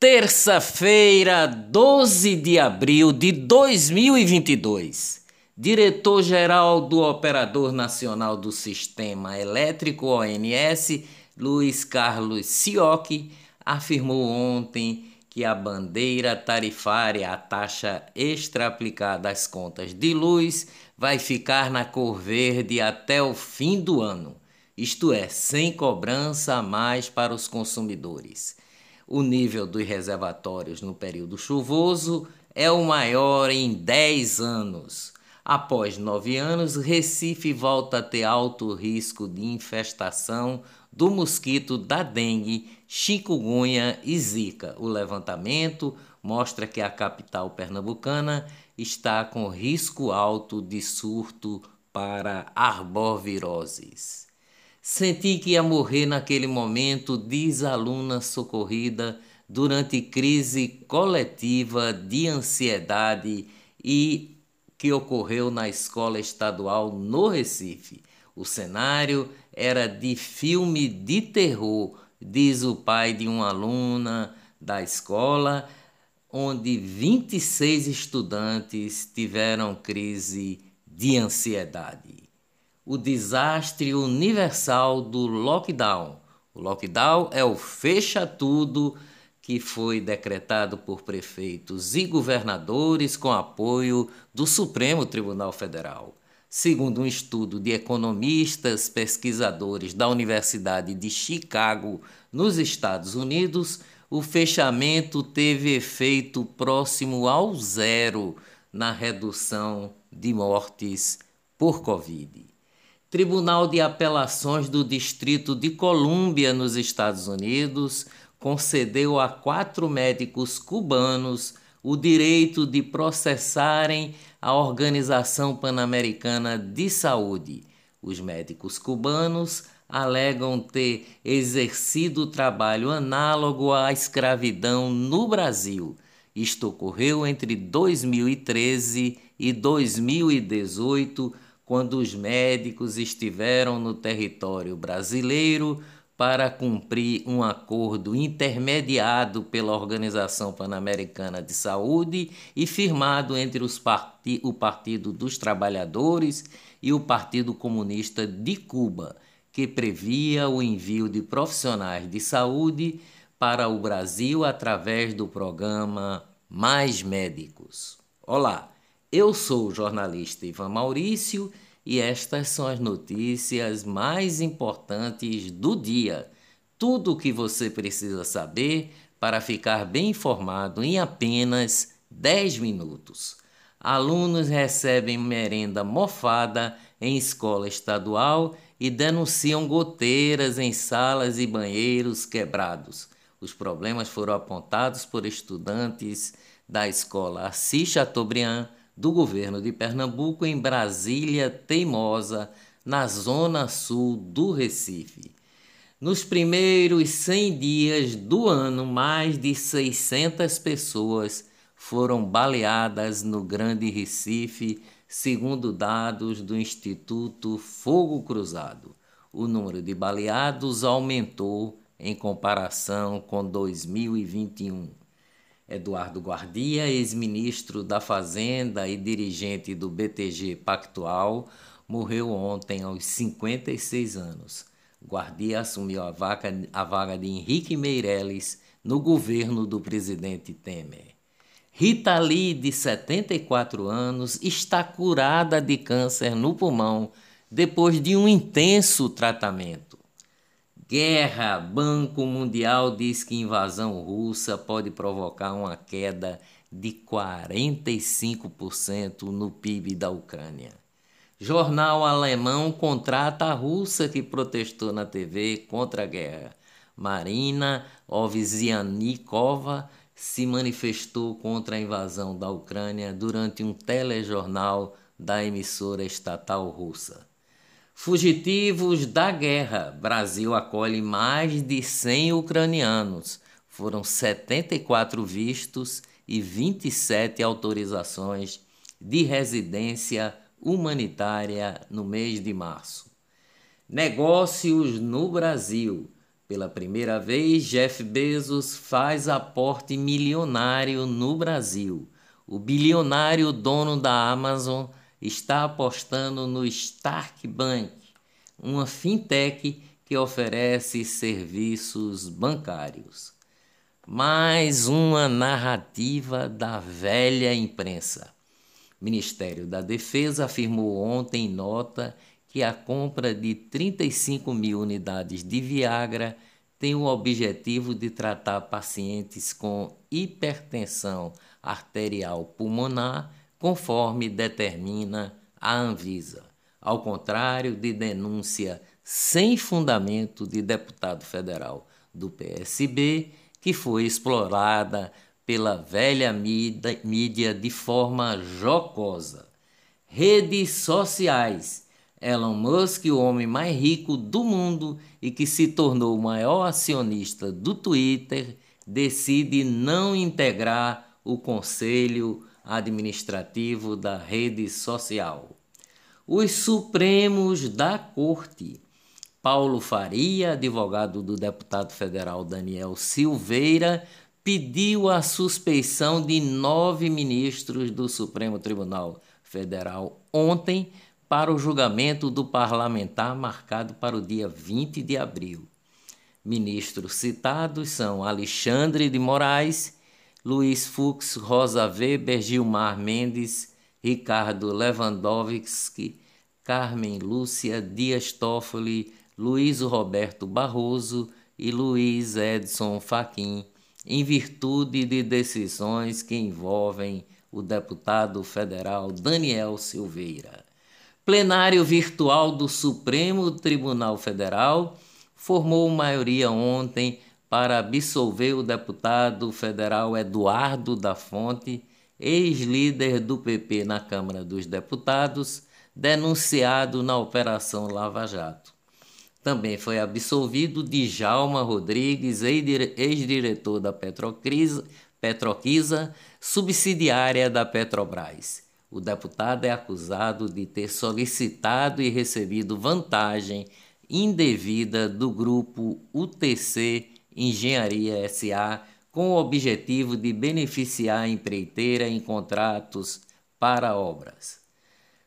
Terça-feira, 12 de abril de 2022. Diretor-geral do Operador Nacional do Sistema Elétrico ONS, Luiz Carlos Sioc, afirmou ontem que a bandeira tarifária, a taxa extra aplicada às contas de luz, vai ficar na cor verde até o fim do ano, isto é, sem cobrança a mais para os consumidores. O nível dos reservatórios no período chuvoso é o maior em 10 anos. Após nove anos, Recife volta a ter alto risco de infestação do mosquito da dengue, chikungunya e zika. O levantamento mostra que a capital pernambucana está com risco alto de surto para arboviroses. Senti que ia morrer naquele momento, diz aluna socorrida durante crise coletiva de ansiedade e que ocorreu na escola estadual no Recife. O cenário era de filme de terror, diz o pai de uma aluna da escola, onde 26 estudantes tiveram crise de ansiedade o desastre universal do lockdown. O lockdown é o fecha tudo que foi decretado por prefeitos e governadores com apoio do Supremo Tribunal Federal. Segundo um estudo de economistas pesquisadores da Universidade de Chicago, nos Estados Unidos, o fechamento teve efeito próximo ao zero na redução de mortes por Covid. Tribunal de Apelações do Distrito de Colômbia, nos Estados Unidos, concedeu a quatro médicos cubanos o direito de processarem a Organização Pan-Americana de Saúde. Os médicos cubanos alegam ter exercido trabalho análogo à escravidão no Brasil. Isto ocorreu entre 2013 e 2018 quando os médicos estiveram no território brasileiro para cumprir um acordo intermediado pela Organização Pan-Americana de Saúde e firmado entre parti o Partido dos Trabalhadores e o Partido Comunista de Cuba, que previa o envio de profissionais de saúde para o Brasil através do programa Mais Médicos. Olá! Eu sou o jornalista Ivan Maurício e estas são as notícias mais importantes do dia. Tudo o que você precisa saber para ficar bem informado em apenas 10 minutos. Alunos recebem merenda mofada em escola estadual e denunciam goteiras em salas e banheiros quebrados. Os problemas foram apontados por estudantes da escola Assis Chateaubriand do governo de Pernambuco em Brasília Teimosa, na zona sul do Recife. Nos primeiros 100 dias do ano, mais de 600 pessoas foram baleadas no Grande Recife, segundo dados do Instituto Fogo Cruzado. O número de baleados aumentou em comparação com 2021. Eduardo Guardia, ex-ministro da Fazenda e dirigente do BTG Pactual, morreu ontem aos 56 anos. Guardia assumiu a, vaca, a vaga de Henrique Meirelles no governo do presidente Temer. Rita Lee, de 74 anos, está curada de câncer no pulmão depois de um intenso tratamento. Guerra. Banco Mundial diz que invasão russa pode provocar uma queda de 45% no PIB da Ucrânia. Jornal alemão contrata a russa que protestou na TV contra a guerra. Marina Ovsianikova se manifestou contra a invasão da Ucrânia durante um telejornal da emissora estatal russa. Fugitivos da guerra. Brasil acolhe mais de 100 ucranianos. Foram 74 vistos e 27 autorizações de residência humanitária no mês de março. Negócios no Brasil. Pela primeira vez, Jeff Bezos faz aporte milionário no Brasil. O bilionário dono da Amazon está apostando no Stark Bank, uma fintech que oferece serviços bancários. Mais uma narrativa da velha imprensa. O Ministério da Defesa afirmou ontem em nota que a compra de 35 mil unidades de Viagra tem o objetivo de tratar pacientes com hipertensão arterial pulmonar, conforme determina a Anvisa, ao contrário de denúncia sem fundamento de deputado federal do PSB, que foi explorada pela velha mídia de forma jocosa. Redes sociais Elon Musk, o homem mais rico do mundo e que se tornou o maior acionista do Twitter, decide não integrar o conselho administrativo da rede social. Os Supremos da Corte. Paulo Faria, advogado do deputado federal Daniel Silveira, pediu a suspeição de nove ministros do Supremo Tribunal Federal ontem para o julgamento do parlamentar marcado para o dia 20 de abril. Ministros citados são Alexandre de Moraes, Luiz Fux, Rosa Weber, Gilmar Mendes, Ricardo Lewandowski, Carmen Lúcia Dias Toffoli, Luiz Roberto Barroso e Luiz Edson Fachin, em virtude de decisões que envolvem o deputado federal Daniel Silveira. Plenário virtual do Supremo Tribunal Federal formou maioria ontem para absolver o deputado federal Eduardo da Fonte, ex-líder do PP na Câmara dos Deputados, denunciado na Operação Lava Jato. Também foi absolvido Djalma Rodrigues, ex-diretor da Petroquisa, Petroquisa, subsidiária da Petrobras o deputado é acusado de ter solicitado e recebido vantagem indevida do grupo UTC Engenharia SA com o objetivo de beneficiar a empreiteira em contratos para obras.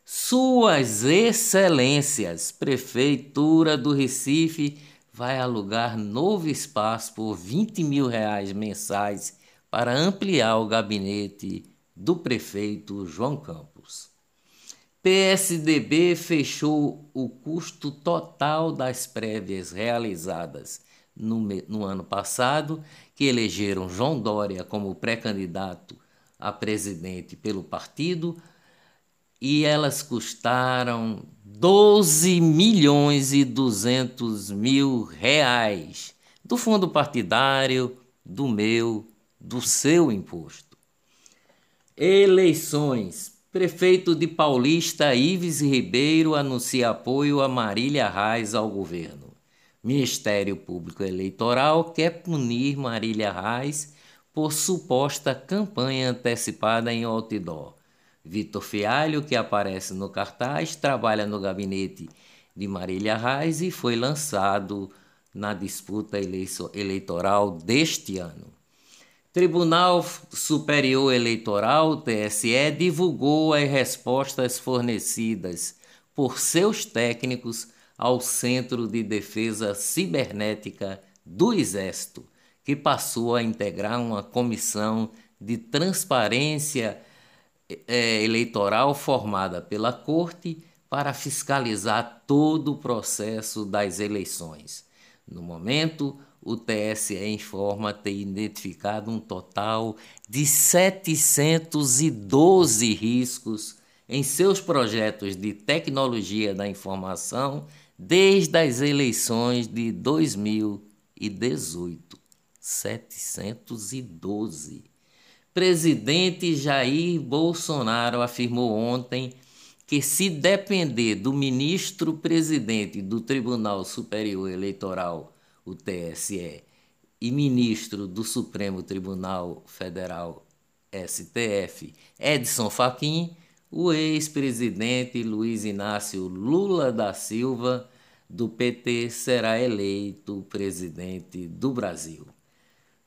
Suas Excelências, Prefeitura do Recife vai alugar novo espaço por 20 mil reais mensais para ampliar o gabinete do prefeito João Campos. PSDB fechou o custo total das prévias realizadas no, no ano passado, que elegeram João Dória como pré-candidato a presidente pelo partido, e elas custaram 12 milhões e 200 mil reais do fundo partidário, do meu, do seu imposto. Eleições. Prefeito de Paulista Ives Ribeiro anuncia apoio a Marília Reis ao governo. Ministério Público Eleitoral quer punir Marília Reis por suposta campanha antecipada em outdoor. Vitor Fialho, que aparece no cartaz, trabalha no gabinete de Marília Reis e foi lançado na disputa eleitoral deste ano. Tribunal Superior Eleitoral, TSE, divulgou as respostas fornecidas por seus técnicos ao Centro de Defesa Cibernética do Exército, que passou a integrar uma comissão de transparência é, eleitoral formada pela Corte para fiscalizar todo o processo das eleições. No momento, o TSE informa ter identificado um total de 712 riscos em seus projetos de tecnologia da informação desde as eleições de 2018. 712. Presidente Jair Bolsonaro afirmou ontem que, se depender do ministro-presidente do Tribunal Superior Eleitoral o TSE, e ministro do Supremo Tribunal Federal, STF, Edson Fachin, o ex-presidente Luiz Inácio Lula da Silva do PT será eleito presidente do Brasil.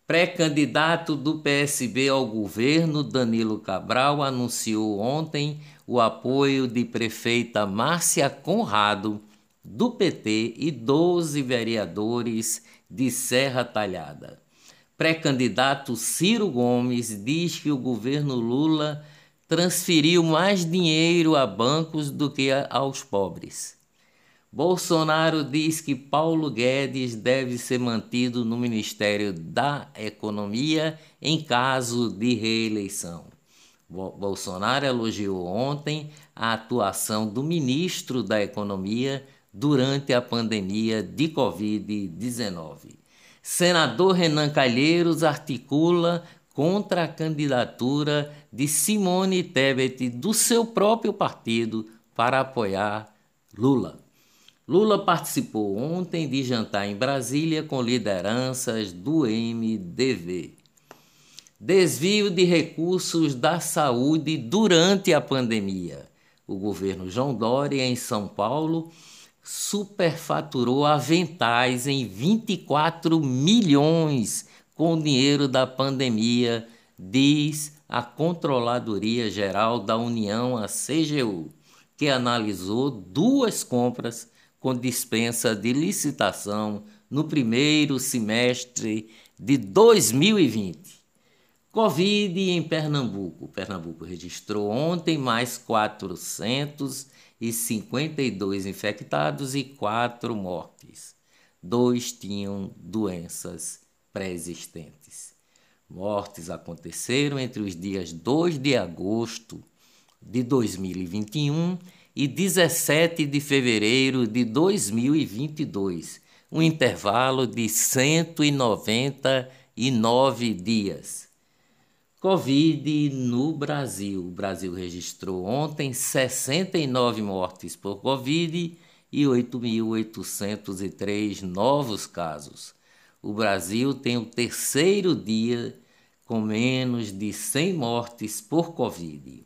Pré-candidato do PSB ao governo, Danilo Cabral, anunciou ontem o apoio de prefeita Márcia Conrado, do PT, e 12 vereadores de Serra Talhada. Pré-candidato Ciro Gomes diz que o governo Lula transferiu mais dinheiro a bancos do que aos pobres. Bolsonaro diz que Paulo Guedes deve ser mantido no Ministério da Economia em caso de reeleição. Bolsonaro elogiou ontem a atuação do ministro da Economia durante a pandemia de Covid-19. Senador Renan Calheiros articula contra a candidatura de Simone Tebet do seu próprio partido para apoiar Lula. Lula participou ontem de jantar em Brasília com lideranças do MDV. Desvio de recursos da saúde durante a pandemia. O governo João Dória, em São Paulo, superfaturou aventais em 24 milhões com o dinheiro da pandemia, diz a Controladoria Geral da União, a CGU, que analisou duas compras com dispensa de licitação no primeiro semestre de 2020. Covid em Pernambuco. Pernambuco registrou ontem mais 452 infectados e 4 mortes. Dois tinham doenças pré-existentes. Mortes aconteceram entre os dias 2 de agosto de 2021 e 17 de fevereiro de 2022, um intervalo de 199 dias. Covid no Brasil. O Brasil registrou ontem 69 mortes por Covid e 8.803 novos casos. O Brasil tem o terceiro dia com menos de 100 mortes por Covid.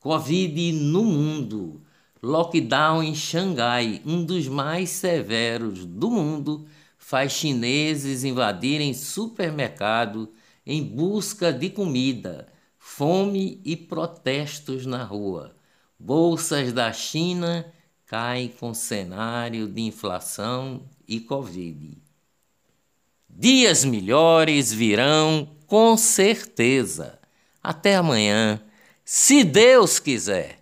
Covid no mundo. Lockdown em Xangai, um dos mais severos do mundo, faz chineses invadirem supermercado em busca de comida, fome e protestos na rua. Bolsas da China caem com cenário de inflação e Covid. Dias melhores virão com certeza. Até amanhã, se Deus quiser.